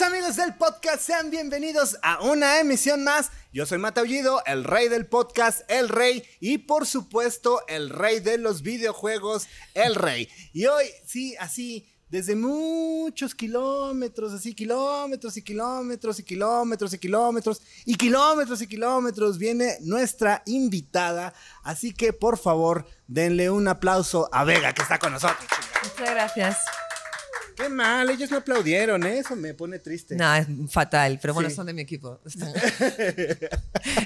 Amigos del podcast, sean bienvenidos a una emisión más. Yo soy Mataullido, el rey del podcast, el rey, y por supuesto, el rey de los videojuegos, el rey. Y hoy, sí, así, desde muchos kilómetros, así, kilómetros y kilómetros y kilómetros y kilómetros y kilómetros y kilómetros, viene nuestra invitada. Así que, por favor, denle un aplauso a Vega, que está con nosotros. Muchas gracias. Qué mal, ellos no aplaudieron, ¿eh? eso me pone triste. No, es fatal, pero bueno, Sí. son de mi equipo. Están,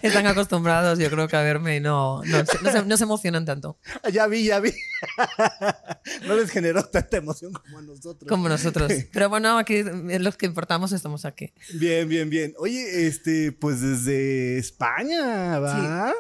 están acostumbrados, yo creo que a verme y no, no, se- no se, no se emocionan tanto Ya vi, ya vi. no les generó tanta emoción como a nosotros. como nosotros. Pero bueno, aquí los que importamos estamos aquí. Bien, bien, bien. Oye, este, pues desde España, ¿va?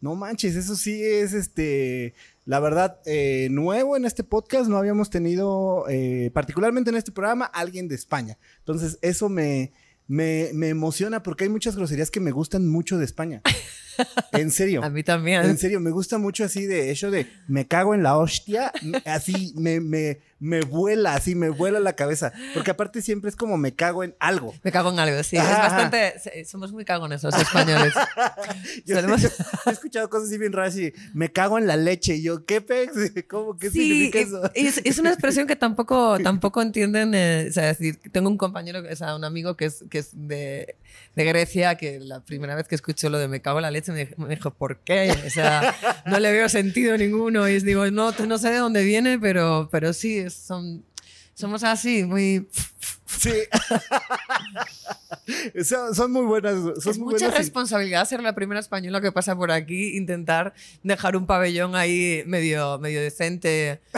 No manches, eso sí es, este, la verdad, eh, nuevo en este podcast. No habíamos tenido, eh, particularmente en este programa, alguien de España. Entonces, eso me, me, me emociona porque hay muchas groserías que me gustan mucho de España. En serio. A mí En también. serio, me gusta mucho así de eso de me cago en la hostia, así me, me, me vuela, así me vuela la cabeza. Porque aparte siempre es como me cago en algo. Me cago en algo, sí. Ajá, Es bastante. Somos muy cagones los españoles. Yo, Solemos- yo he escuchado cosas así bien raras y me cago en la leche. Y yo, ¿qué pex? ¿Cómo? ¿Qué Sí, significa eso? es, es una expresión que tampoco, tampoco entienden. eh, o sea, tengo un compañero, o sea, un amigo que es, que es de, de Grecia, que la primera vez que escuchó lo de me cago en la leche me dijo, me dijo, ¿por qué? O sea, no le veo sentido ninguno. Y digo, no, no sé de dónde viene, pero, pero sí, son, somos así, muy... Sí. son, son muy buenas. Son es muy mucha buenas responsabilidad ser la primera española que pasa por aquí, intentar dejar un pabellón ahí medio, medio decente.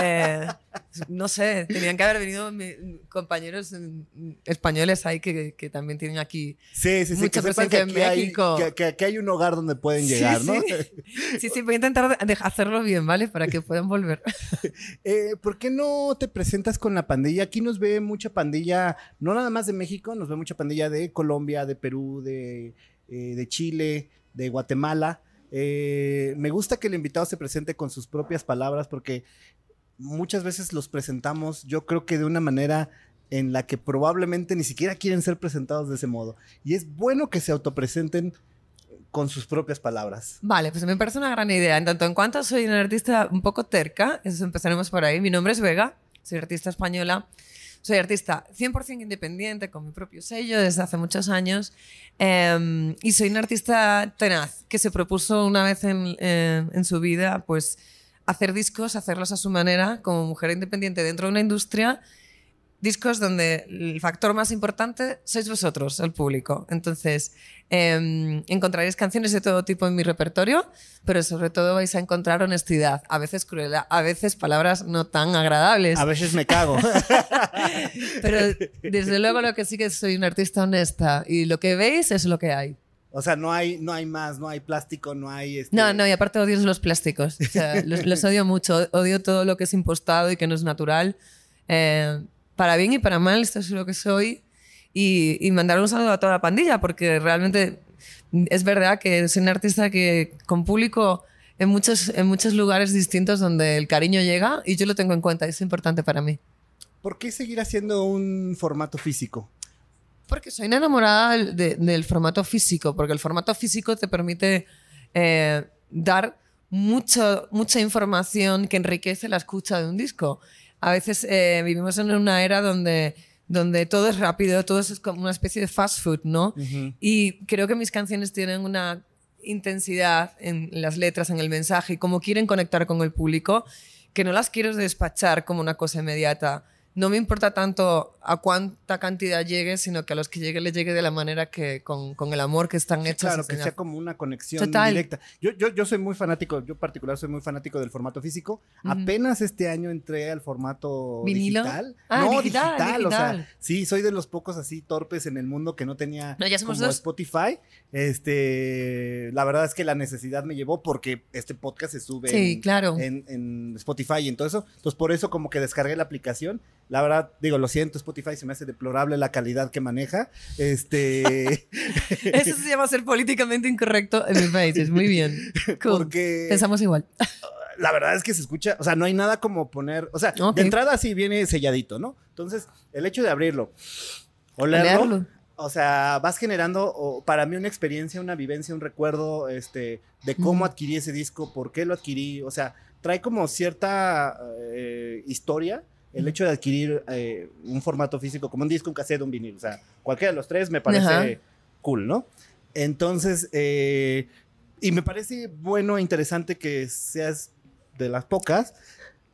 Eh, no sé, tenían que haber venido mi- compañeros españoles ahí que, que también tienen aquí. Sí, sí, sí. mucha Que presencia en hay, México. que, que aquí hay un hogar donde pueden Sí, llegar, ¿no? sí. Sí, sí, voy a intentar hacerlo bien, ¿vale? Para que puedan volver. Eh, ¿Por qué no te presentas con la pandilla? Aquí nos ve mucha pandilla, no nada más de México, nos ve mucha pandilla de Colombia, de Perú, de, eh, de Chile, de Guatemala. Eh, me gusta que el invitado se presente con sus propias palabras porque muchas veces los presentamos, yo creo que de una manera en la que probablemente ni siquiera quieren ser presentados de ese modo. Y es bueno que se autopresenten con sus propias palabras. Vale, pues me parece una gran idea. En tanto en cuanto soy una artista un poco terca, eso empezaremos por ahí. Mi nombre es Vega, soy artista española. Soy artista 100% independiente, con mi propio sello desde hace muchos años. eh, y soy una artista tenaz, que se propuso una vez en, eh, en su vida, pues, hacer discos, hacerlos a su manera, como mujer independiente dentro de una industria discos donde el factor más importante sois vosotros, el público. Entonces, eh, encontraréis canciones de todo tipo en mi repertorio, pero sobre todo vais a encontrar honestidad, a veces crueldad, a veces palabras no tan agradables. A veces me cago. Pero desde luego lo que sí que soy una artista honesta y lo que veis es lo que hay. O sea, no hay, no hay más, no hay plástico, no hay... Este... No, no, y aparte odio los plásticos. O sea, los, los odio mucho. Odio todo lo que es impostado y que no es natural. Eh, para bien y para mal, esto es lo que soy. Y, y mandar un saludo a toda la pandilla, porque realmente es verdad que soy un artista que con público en muchos, en muchos lugares distintos donde el cariño llega y yo lo tengo en cuenta, es importante para mí. ¿Por qué seguir haciendo un formato físico? Porque soy una enamorada del, de- del formato físico, porque el formato físico te permite eh, dar mucho, mucha información que enriquece la escucha de un disco. A veces eh, vivimos en una era donde, donde todo es rápido, todo es como una especie de fast food, ¿no? Y creo que mis canciones tienen una intensidad en las letras, en el mensaje y cómo quieren conectar con el público, que no las quiero despachar como una cosa inmediata. No me importa tanto a cuánta cantidad llegue, sino que a los que llegue le llegue de la manera que, con, con el amor que están hechos. Claro, que sea como una conexión Total. directa. Yo, yo, yo soy muy fanático, yo particular soy muy fanático del formato físico. Apenas este año entré al formato ¿Vinilo? digital. Ah, no, digital, o sea, sí, soy de los pocos así torpes en el mundo que no tenía No, ya somos como dos. Spotify. Este, la verdad es que la necesidad me llevó porque este podcast se sube Sí, en, claro. en, en Spotify y en todo eso. Entonces, por eso como que descargué la aplicación. La verdad, digo, lo siento, Spotify se me hace deplorable la calidad que maneja. Este, Eso se llama ser políticamente incorrecto en mi país. Es muy bien. Cool. porque Pensamos igual. la verdad es que se escucha, o sea, no hay nada como poner, o sea, de entrada sí viene selladito, ¿no? Entonces, el hecho de abrirlo olerlo. Olerlo. O sea, vas generando o, para mí una experiencia, una vivencia, un recuerdo este, de cómo adquirí ese disco, por qué lo adquirí. O sea, trae como cierta eh, historia el hecho de adquirir eh, un formato físico como un disco, un cassette, un vinil. O sea, cualquiera de los tres me parece Ajá. cool, ¿no? Entonces, eh, y me parece bueno e interesante que seas de las pocas,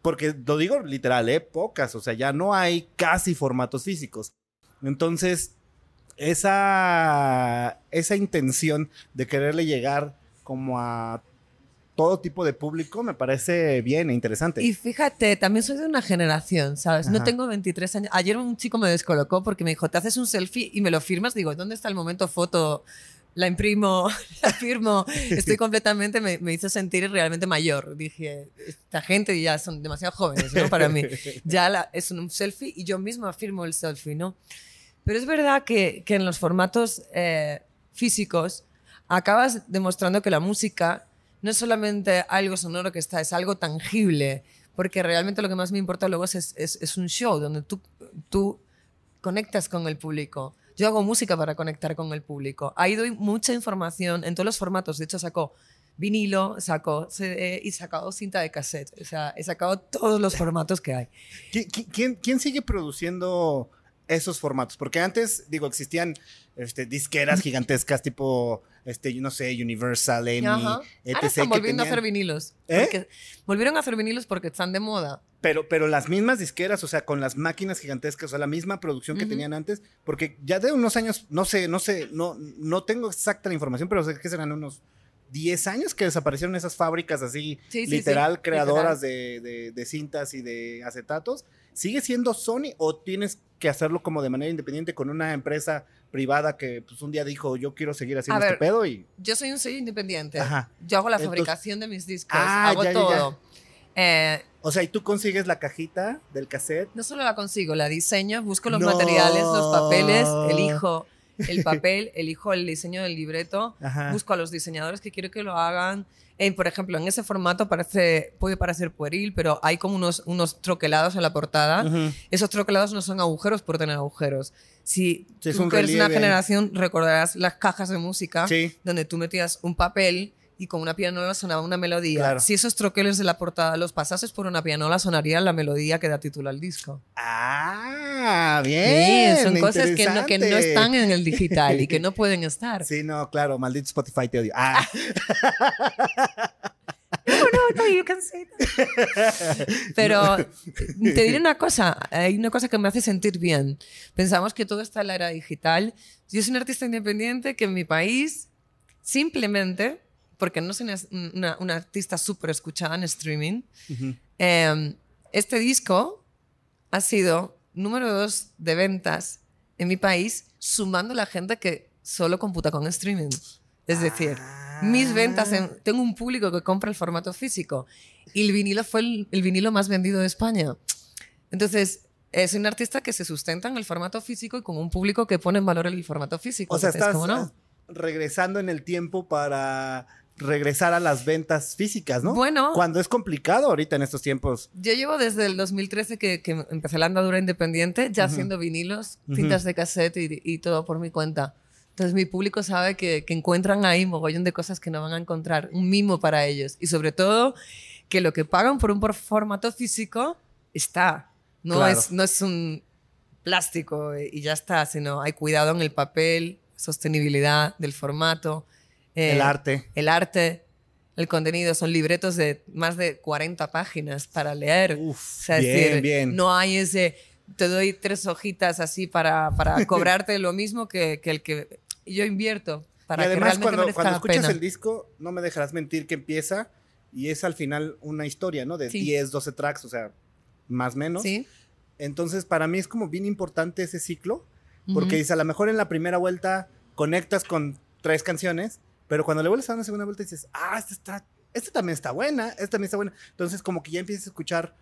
porque lo digo literal, ¿eh? Pocas, o sea, ya no hay casi formatos físicos. Entonces, esa, esa intención de quererle llegar como a todo tipo de público me parece bien e interesante. Y fíjate, también soy de una generación, ¿sabes? No Ajá. tengo 23 años. Ayer un chico me descolocó porque me dijo, ¿te haces un selfie y me lo firmas? Digo, ¿dónde está el momento foto? La imprimo, la firmo. Estoy completamente, me, me hizo sentir realmente mayor. Dije, esta gente ya son demasiado jóvenes, ¿no? Para mí. Ya la- es un selfie y yo misma firmo el selfie, ¿no? Pero es verdad que, que en los formatos eh, físicos acabas demostrando que la música no es solamente algo sonoro que está, es algo tangible, porque realmente lo que más me importa luego es, es, un show donde tú, tú conectas con el público. Yo hago música para conectar con el público. Ahí doy mucha información en todos los formatos. De hecho, sacó vinilo, sacó CD y sacado cinta de cassette. O sea, he sacado todos los formatos que hay. ¿Qui- qui- ¿Quién, quién sigue produciendo esos formatos? Porque antes, digo, existían este, disqueras gigantescas tipo, este, no sé, Universal, EMI, Ajá. etc. Ahora están volviendo a hacer vinilos. ¿Eh? volvieron a hacer vinilos porque están de moda. Pero, pero las mismas disqueras, o sea, con las máquinas gigantescas, o sea, la misma producción que tenían antes, porque ya de unos años, no sé, no sé, no, no tengo exacta la información, pero sé que serán unos 10 años que desaparecieron esas fábricas así, Sí, sí, literal, sí, creadoras De, de- de cintas y de acetatos. ¿Sigue siendo Sony o tienes que hacerlo como de manera independiente con una empresa privada que pues un día dijo, yo quiero seguir haciendo este pedo y... Yo soy un sello independiente. Ajá. Yo hago la Entonces- fabricación de mis discos, Ah, hago ya, ya, ya. todo. Eh, O sea, y tú consigues la cajita del cassette. no solo la consigo, la diseño, busco los No. materiales, los papeles, elijo el papel, elijo el diseño del libreto, Ajá. busco a los diseñadores que quiero que lo hagan. Eh, por ejemplo, en ese formato parece, puede parecer pueril, pero hay como unos, unos troquelados en la portada. Esos troquelados no son agujeros por tener agujeros. Si Sí, es tú un que eres una generación, recordarás las cajas de música Sí. donde tú metías un papel y con una pianola sonaba una melodía. Claro. Si esos troqueles de la portada los pasases por una pianola, sonaría la melodía que da título al disco. Ah, bien. Sí, son cosas que no, que no están en el digital y que no pueden estar. Sí, no, claro, maldito Spotify te odio. Ah, No, no, no, you can say that. Pero te diré una cosa, hay una cosa que me hace sentir bien. Pensamos que todo está en la era digital. Yo soy un artista independiente que en mi país, simplemente, porque no soy una, una- una artista súper escuchada en streaming, ujú. eh, este disco ha sido número dos de ventas en mi país, sumando la gente que solo computa con streaming. Es decir, mis ventas, en- tengo un público que compra el formato físico y el vinilo fue el, el vinilo más vendido de España. Entonces, es un artista que se sustenta en el formato físico y con un público que pone en valor el formato físico. O sea, estás ¿cómo no? regresando en el tiempo para regresar a las ventas físicas, ¿no? Bueno. Cuando es complicado ahorita en estos tiempos. Yo llevo desde el 2013 que, que empecé la andadura independiente, ya Ujú. haciendo vinilos, cintas de cassette y, y todo por mi cuenta. Entonces mi público sabe que, que encuentran ahí mogollón de cosas que no van a encontrar, un mimo para ellos. Y sobre todo que lo que pagan por un formato físico está. No, Claro. es, no es un plástico y ya está, sino hay cuidado en el papel, sostenibilidad del formato. Eh, el arte. el arte, el contenido, son libretos de más de 40 páginas para leer. Uf, O sea, es bien, decir, bien. No hay ese, te doy tres hojitas así para, para cobrarte lo mismo que, que el que yo invierto para y que además, realmente cuando, cuando escuchas pena. el disco, no me dejarás mentir que empieza y es al final una historia, ¿no? De Sí. 10, 12 tracks, o sea, más o menos. ¿Sí? Entonces, para mí es como bien importante ese ciclo, porque Ujú. dice, a lo mejor en la primera vuelta conectas con tres canciones, pero cuando le vuelves a dar una segunda vuelta dices, ah, esta, está, esta también está buena, esta también está buena. Entonces, como que ya empiezas a escuchar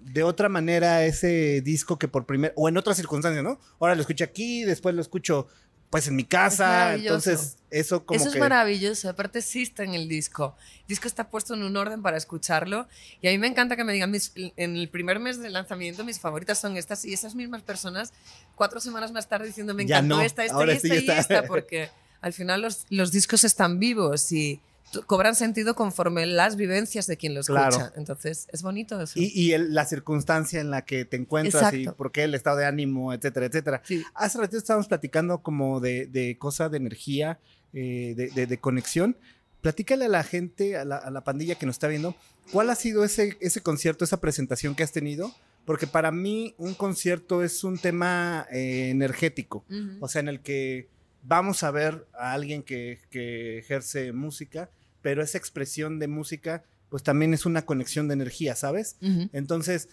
de otra manera ese disco que por primera, o en otras circunstancias, ¿no? Ahora lo escucho aquí, después lo escucho pues en mi casa. maravilloso. Entonces, eso como Eso que. es maravilloso. Aparte existe en el disco. El disco está puesto en un orden para escucharlo. Y a mí me encanta que me digan, mis- en el primer mes de lanzamiento, mis favoritas son estas. Y esas mismas personas, cuatro semanas más tarde, diciendo, me encantó no, esta, esta y sí esta ya y está. esta. Porque al final los, los discos están vivos y cobran sentido conforme las vivencias de quien los escucha. Entonces, es bonito eso. Y, y el- la circunstancia en la que te encuentras y Exacto. por qué el estado de ánimo, etcétera, etcétera. Sí. Hace ratito estábamos platicando como de, de cosa de energía, eh, de, de- de conexión. Platícale a la gente, a la, a la pandilla que nos está viendo, ¿cuál ha sido ese, ese concierto, esa presentación que has tenido? Porque para mí un concierto es un tema eh, energético, o sea, en el que vamos a ver a alguien que, que ejerce música, pero esa expresión de música, pues también es una conexión de energía, ¿sabes? Entonces,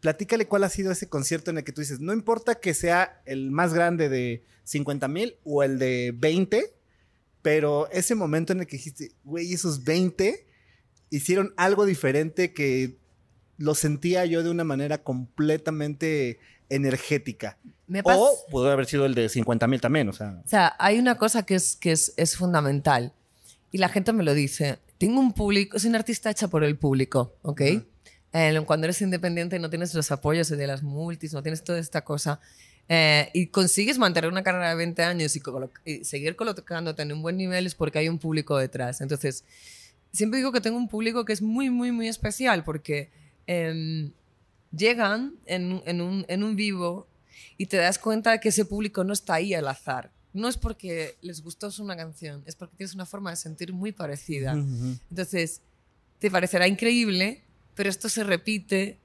platícale cuál ha sido ese concierto en el que tú dices, no importa que sea el más grande de 50 mil o el de 20, pero ese momento en el que dijiste, güey, esos 20 hicieron algo diferente que lo sentía yo de una manera completamente energética. Me O pudo haber sido el de 50 mil también, o sea. O sea, hay una cosa que es, que es, es fundamental y la gente me lo dice. Tengo un público, soy una artista hecha por el público, ¿ok? Ujú. Eh, cuando eres independiente no tienes los apoyos de las multis, no tienes toda esta cosa. eh, y consigues mantener una carrera de 20 años y, y seguir colocándote en un buen nivel es porque hay un público detrás. Entonces, siempre digo que tengo un público que es muy, muy, muy especial porque em, llegan en, en un, en un vivo y te das cuenta de que ese público no está ahí al azar. No es porque les gustó una canción, es porque tienes una forma de sentir muy parecida. Entonces, te parecerá increíble, pero esto se repite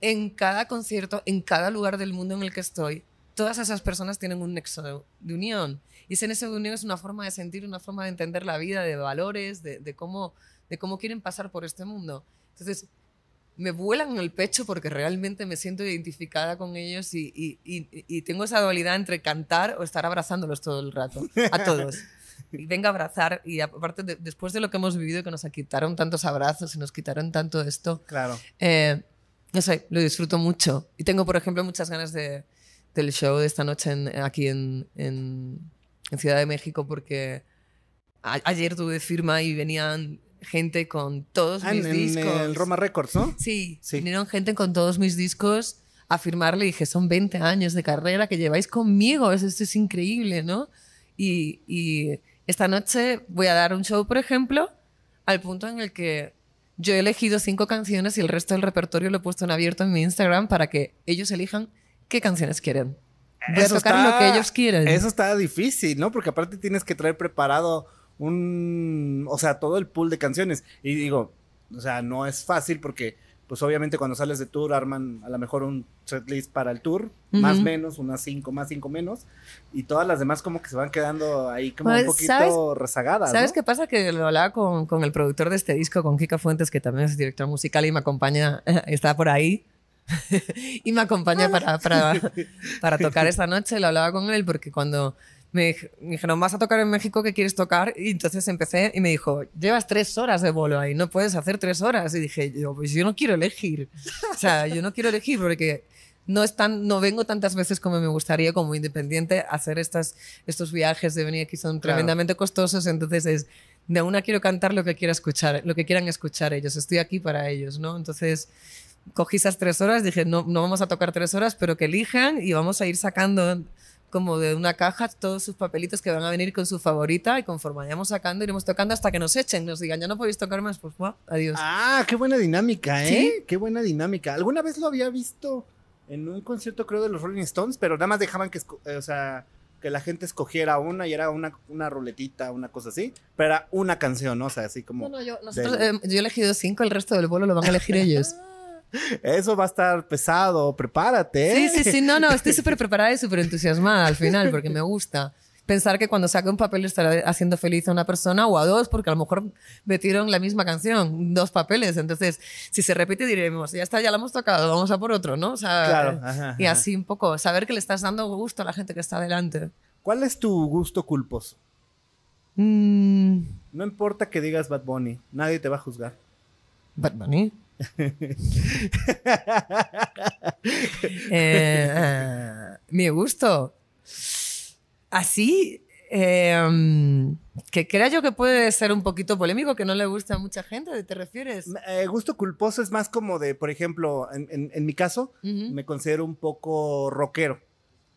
en cada concierto, en cada lugar del mundo en el que estoy. Todas esas personas tienen un nexo de, de unión. Y ese nexo de unión es una forma de sentir, una forma de entender la vida, de valores, de, de cómo, de cómo quieren pasar por este mundo. Entonces, me vuelan en el pecho porque realmente me siento identificada con ellos y, y- y- y tengo esa dualidad entre cantar o estar abrazándolos todo el rato, a todos. Y venga a abrazar y aparte, de- después de lo que hemos vivido, que nos quitaron tantos abrazos y nos quitaron tanto esto, Claro. eh, no sé, lo disfruto mucho. Y tengo, por ejemplo, muchas ganas de, del show de esta noche en- aquí en, en- en Ciudad de México porque ayer tuve firma y venían gente con todos Ah, mis en, en discos. el Roma Records, ¿no? Sí, Sí. vinieron gente con todos mis discos a firmarle y dije, son 20 años de carrera que lleváis conmigo, esto es increíble, ¿no? Y, y esta noche voy a dar un show, por ejemplo, al punto en el que yo he elegido cinco canciones y el resto del repertorio lo he puesto en abierto en mi Instagram para que ellos elijan qué canciones quieren. Voy a Eso tocar está- lo que ellos quieren. Eso está difícil, ¿no? Porque aparte tienes que traer preparado un, o sea, todo el pool de canciones. Y digo, o sea, no es fácil porque, pues obviamente cuando sales de tour arman a lo mejor un setlist para el tour, más Ujú. menos, unas cinco más, cinco menos, y todas las demás como que se van quedando ahí como Pues, un poquito ¿sabes- rezagadas. ¿Sabes ¿no? qué pasa? Que lo hablaba con, con el productor de este disco, con Kika Fuentes, que también es director musical y me acompaña, está por ahí. y me acompaña para, para, para tocar esta noche. Lo hablaba con él porque cuando me, dij- me dijeron, vas a tocar en México, ¿qué quieres tocar? Y entonces empecé y me dijo, llevas tres horas de bolo ahí, no puedes hacer tres horas. Y dije, yo, pues yo no quiero elegir. O sea, yo no quiero elegir porque no, es tan, no vengo tantas veces como me gustaría como independiente a hacer estas, estos viajes de venir aquí son Claro. tremendamente costosos, entonces es de una quiero cantar lo que quiera escuchar, lo que quieran escuchar ellos, estoy aquí para ellos, ¿no? Entonces cogí esas tres horas, dije no, no vamos a tocar tres horas, pero que elijan y vamos a ir sacando como de una caja todos sus papelitos que van a venir con su favorita y conforme vayamos sacando iremos tocando hasta que nos echen, nos digan ya no podéis tocar más, pues buah, adiós. Ah, qué buena dinámica, ¿eh? ¿Sí? Qué buena dinámica. Alguna vez lo había visto en un concierto, creo, de los Rolling Stones, pero nada más dejaban que, eh, o sea, que la gente escogiera una y era una, una ruletita, una cosa así, pero era una canción, ¿no? O sea, así como... No, no, yo, nosotros, del- eh, yo he elegido cinco, el resto del vuelo lo van a elegir ellos. Eso va a estar pesado, prepárate. ¿eh? Sí, sí, sí, no, no, estoy súper preparada y súper entusiasmada al final porque me gusta pensar que cuando saque un papel estará haciendo feliz a una persona o a dos porque a lo mejor metieron la misma canción, dos papeles, entonces si se repite diremos, ya está, ya la hemos tocado, vamos a por otro, ¿no? O sea, Claro, eh, ajá, y así un poco, saber que le estás dando gusto a la gente que está delante. ¿Cuál es tu gusto culposo? Mm, No importa que digas Bad Bunny, nadie te va a juzgar. Bad Bunny. Eh, ah, mi gusto. así, eh, que crea yo que puede ser un poquito polémico, que no le gusta a mucha gente, ¿te refieres? Eh, gusto culposo es más como de, por ejemplo, en, en- en mi caso, me considero un poco rockero,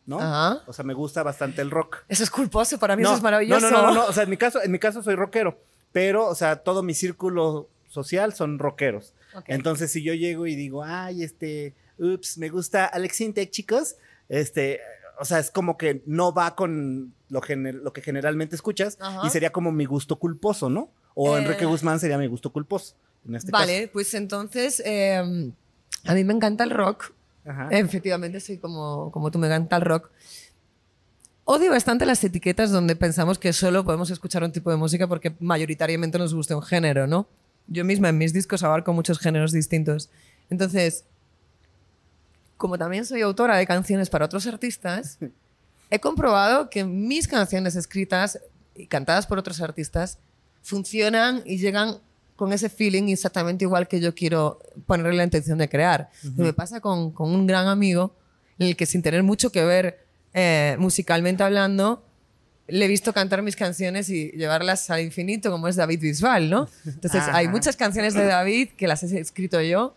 ¿no? Ajá. O sea, me gusta bastante el rock. Eso es culposo, para mí no, eso es maravilloso. No, no, no, no, o sea, en mi caso, en mi caso soy rockero, pero, o sea, todo mi círculo social son rockeros. Entonces, si yo llego y digo, ay, este, ups, me gusta Alex Intec, chicos, este, o sea, es como que no va con lo, que generalmente escuchas y sería como mi gusto culposo, ¿no? O Eh. Enrique Guzmán sería mi gusto culposo, en este Vale, pues entonces, eh, a mí me encanta el rock. caso. Ajá. Efectivamente, soy como, como tú, me encanta el rock. Odio bastante las etiquetas donde pensamos que solo podemos escuchar un tipo de música porque mayoritariamente nos gusta un género, ¿no? Yo misma en mis discos abarco muchos géneros distintos. Entonces, como también soy autora de canciones para otros artistas, he comprobado que mis canciones escritas y cantadas por otros artistas funcionan y llegan con ese feeling exactamente igual que yo quiero ponerle la intención de crear. Me pasa con, con un gran amigo en el que sin tener mucho que ver eh, musicalmente hablando, le he visto cantar mis canciones y llevarlas al infinito, como es David Bisbal, ¿no? Entonces, hay Ajá. muchas canciones de David que las he escrito yo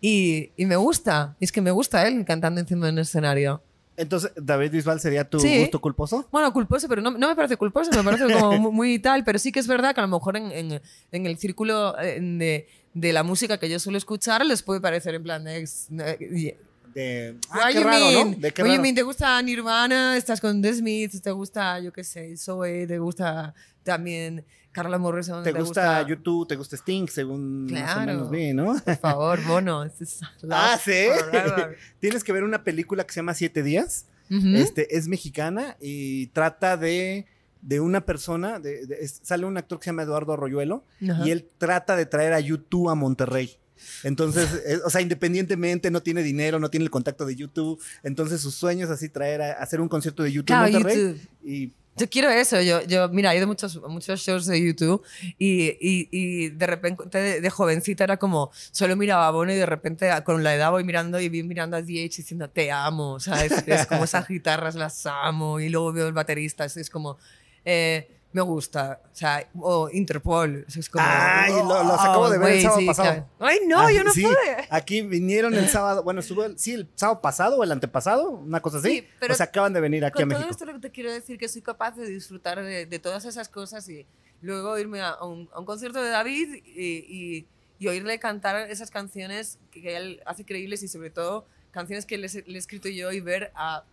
y, y me gusta. Y es que me gusta él cantando encima de un escenario. Entonces, David Bisbal sería tu Sí. gusto culposo. Bueno, culposo, pero no, no me parece culposo, me parece como muy, muy tal, pero sí que es verdad que a lo mejor en, en- en el círculo eh, de, de la música que yo suelo escuchar les puede parecer en plan de... De, What ah, qué you raro, mean? ¿no? De qué What you raro. mean? ¿Te gusta Nirvana? ¿Estás con The Smiths? ¿Te gusta, yo qué sé, Zoe? ¿Te gusta también Carla Morrison? Te gusta YouTube, te gusta Sting, según más o Claro. menos vi, ¿no? Por favor, is Ah, sí. Tienes que ver una película que se llama Siete Días. Este es mexicana y trata de, de una persona. de- sale un actor que se llama Eduardo Arroyuelo Ajá. y él trata de traer a YouTube a Monterrey. Entonces, es- o sea, independientemente, no tiene dinero, no tiene el contacto de YouTube. Entonces, sus sueños es así traer a hacer un concierto de YouTube Claro. YouTube. Y Yo quiero eso. Yo, yo mira, he ido a muchos, muchos shows de YouTube y, y, y de repente de, de jovencita era como, solo miraba a Bono y de repente a- con la edad voy mirando y vi mirando a DH diciendo, te amo, ¿sabes? Es como esas guitarras las amo y luego veo el baterista, es, es como, eh, me gusta, o sea, o Interpol, es como... Ay, lo- los acabo de ver el güey, sábado sí, pasado. claro. Ay, no, Ah, yo no sí, pude. Aquí vinieron el sábado, bueno, estuvo el, sí, el sábado pasado o el antepasado, una cosa así. Sí, pero o sea, acaban de venir aquí a Con todo México. esto lo que te quiero decir que soy capaz de disfrutar de, de todas esas cosas y luego irme a, un, a un concierto de David y, y- y oírle cantar esas canciones que, él hace creíbles y sobre todo canciones que le, he- le he escrito yo y ver a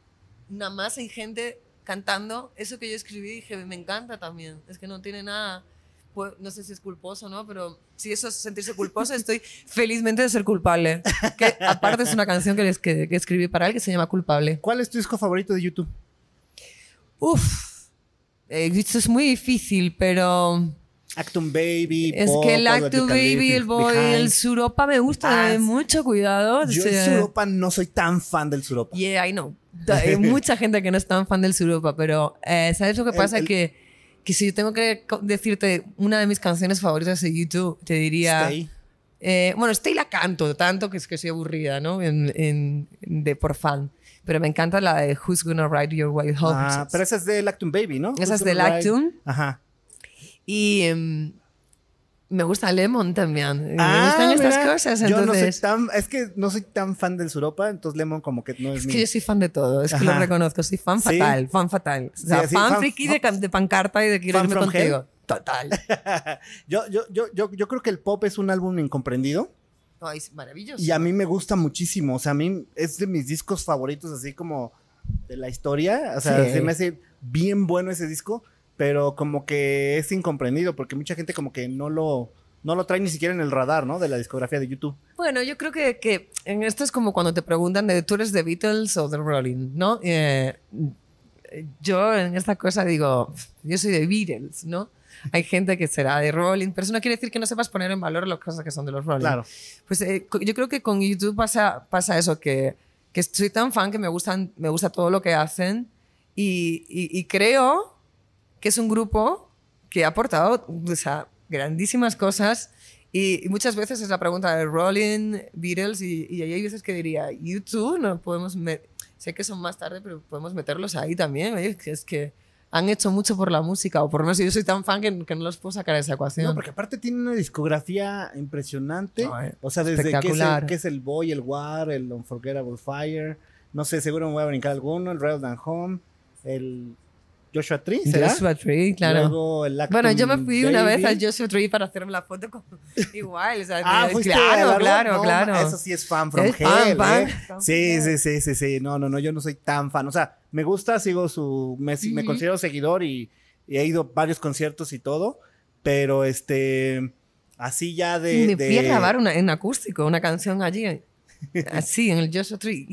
una masa ingente cantando eso que yo escribí dije, me encanta también. Es que no tiene nada, pues, no sé si es culposo, ¿no? Pero si eso es sentirse culposo, estoy felizmente de ser culpable. Que aparte es una canción que, les- que, que escribí para él que se llama Culpable. ¿Cuál es tu disco favorito de YouTube? Uf, eh, esto es muy difícil, pero Actum Baby, es Pop, que el All That Actu You Can Baby, el Boy, Behind. el Suropa me gusta, Ah, mucho cuidado. Yo o sea, el Suropa no soy tan fan del Suropa. Yeah, I know. Hay mucha gente que no es tan fan del Suropa, pero eh, ¿sabes lo que El- pasa? el- Que, que si yo tengo que decirte una de mis canciones favoritas de YouTube, te diría... Stay. Eh, bueno, Stay la canto tanto que es que soy aburrida, ¿no? En, en- de por fan. Pero me encanta la de Who's Gonna Ride Your Way Home. Ah, pero esa es del Actum Baby, ¿no? Esa es del Actum. Ajá. Y em, me gusta Lemon también. me Ah, gustan estas mira, cosas. Yo no soy Entonces, tan, es que no soy tan fan del Suropa, entonces Lemon como que no es, es mi- que yo soy fan de todo. Es que lo reconozco. Soy fan Sí. fatal. Fan fatal. O sea, Sí, sí, fan, fan- friki de, de pancarta y de quiero irme contigo. Total. yo, yo, yo, yo, yo creo que el pop es un álbum incomprendido Ay, es maravilloso. y a mí me gusta muchísimo. O sea, a mí es de mis discos favoritos, así como de la historia. O sea, Sí. se me hace bien bueno ese disco, pero como que es incomprendido porque mucha gente como que no lo, no lo trae ni siquiera en el radar, ¿no? De la discografía de YouTube. Bueno, yo creo que, que en esto es como cuando te preguntan de tú eres de Beatles o de Rolling, ¿no? Eh, yo en esta cosa digo, yo soy de Beatles, ¿no? Hay gente que será de Rolling, pero eso no quiere decir que no sepas poner en valor las cosas que son de los Rolling. Claro. Pues eh, yo creo que con YouTube pasa, pasa eso, que, que soy tan fan que me, gustan, me gusta todo lo que hacen y, y- y creo que es un grupo que ha aportado o sea, grandísimas cosas y, y muchas veces es la pregunta de Rolling, Beatles y, y hay veces que diría, YouTube, no podemos... sé que son más tarde, pero podemos meterlos ahí también. que es que han hecho mucho por la música, o por lo menos yo soy tan fan que, que no los puedo sacar de esa ecuación. No, porque aparte tiene una discografía impresionante. No, eh, o sea, desde que es, el, que es el Boy, el War, el Unforgettable Fire. No sé, seguro me voy a brincar alguno. El Rail Than Home. El Joshua Tree, ¿será? Joshua Tree, claro. Luego el Bueno, yo me fui una vez Baby. al Joshua Tree para hacerme la foto con... igual. O sea, Ah, al claro, claro, No, claro. Eso sí es fan from Es hell, fan. ¿eh? Fan Sí, sí, sí, sí, sí. No, no, no, yo no soy tan fan. O sea, me gusta, sigo su. Me, me Ujú. considero seguidor y, y he ido a varios conciertos y todo. Pero este. Así ya de. me de- fui a grabar una, en acústico una canción allí, así, en el Joshua Tree,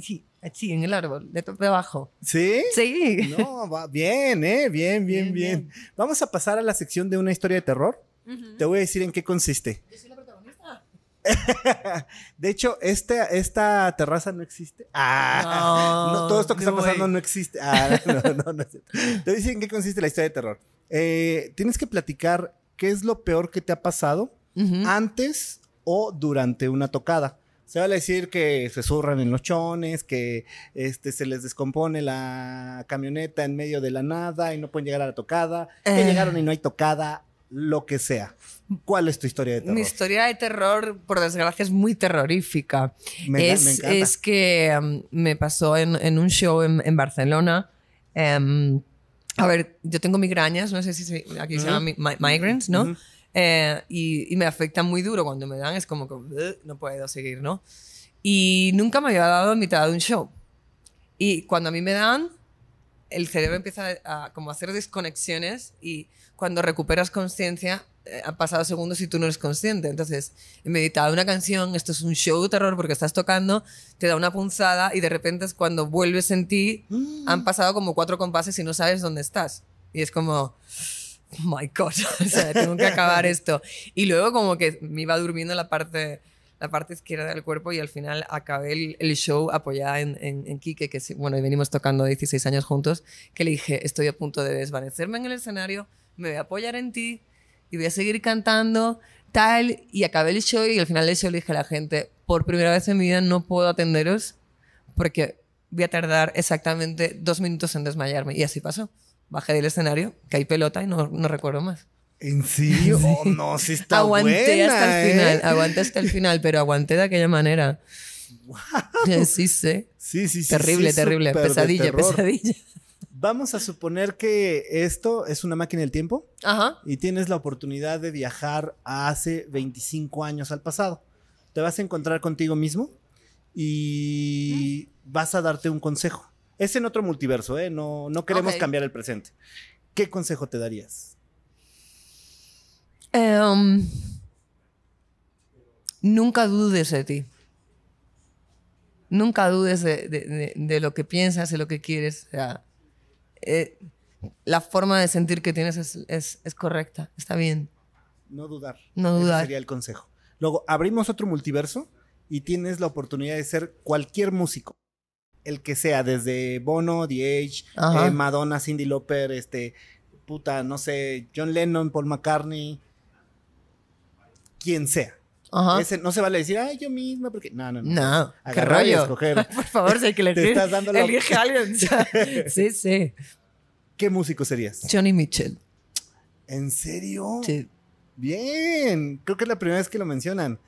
sí, en el árbol, de top de abajo. ¿Sí? Sí. No, va bien, ¿eh? Bien, bien, Bien, bien. Vamos a pasar a la sección de una historia de terror. Te voy a decir en qué consiste. Yo soy la protagonista. De hecho, esta, esta terraza no existe. Ah, No, no, todo esto que está pasando no existe. Ah, no, no, no. Te voy a decir en qué consiste la historia de terror. Eh, tienes que platicar qué es lo peor que te ha pasado Ujú. antes o durante una tocada. Se va a decir que se zurran en los chones, que este, se les descompone la camioneta en medio de la nada y no pueden llegar a la tocada, que Eh. llegaron y no hay tocada, lo que sea. ¿Cuál es tu historia de terror? Mi historia de terror, por desgracia, es muy terrorífica. Me, es, me encanta. es que um, me pasó en, en un show en, en Barcelona. Em, a ver, yo tengo migrañas, no sé si se- aquí se llama mi- mi- migraines, ¿no? Ujú. Eh, y, y me afectan muy duro cuando me dan, es como que no puedo seguir, ¿no? Y nunca me había dado en mitad de un show. Y cuando a mí me dan, el cerebro empieza a como a hacer desconexiones y cuando recuperas conciencia, eh, han pasado segundos y tú no eres consciente. Entonces, en mitad de una canción, esto es un show de terror porque estás tocando, te da una punzada y de repente es cuando vuelves en ti, han pasado como cuatro compases y no sabes dónde estás. Y es como, oh my God, o sea, tengo que acabar esto. Y luego como que me iba durmiendo la parte, la parte izquierda del cuerpo y al final acabé el, el show apoyada en, en, en Quique, que bueno, y venimos tocando 16 años juntos, que le dije, estoy a punto de desvanecerme en el escenario, me voy a apoyar en ti y voy a seguir cantando, tal, y acabé el show y al final del show le dije a la gente, por primera vez en mi vida no puedo atenderos porque voy a tardar exactamente dos minutos en desmayarme. Y así pasó. Bajé del escenario, caí pelota y no, no recuerdo más. ¿En serio? Oh, no, sí está aguanté buena, hasta el ¿eh? final, aguanté hasta el final, pero aguanté de aquella manera. Eh, Sí, sí. Sí, sí, sí. Terrible, sí, terrible. Pesadilla, pesadilla. Vamos a suponer que esto es una máquina del tiempo Ajá. y tienes la oportunidad de viajar a hace 25 años al pasado. Te vas a encontrar contigo mismo y vas a darte un consejo. Es en otro multiverso, ¿eh? No, no queremos cambiar el presente. ¿Qué consejo te darías? Em, nunca dudes de ti. Nunca dudes de, de- de- de lo que piensas, de lo que quieres. O sea, eh, la forma de sentir que tienes es, es- es correcta, está bien. No dudar. No Ese dudar. sería el consejo. Luego, abrimos otro multiverso y tienes la oportunidad de ser cualquier músico. El que sea, desde Bono, The Age, eh, Madonna, Cindy Lauper, este, puta, no sé, John Lennon, Paul McCartney, quien sea. Ajá. Ese, no se vale decir, ay, yo misma, porque. No, no, no. No, qué rollo. escoger. Por favor, si hay que Te estás dando la- Elige a alguien. sí, sí. ¿Qué músico serías? Johnny Mitchell. ¿En serio? Sí, Bien. Creo que es la primera vez que lo mencionan.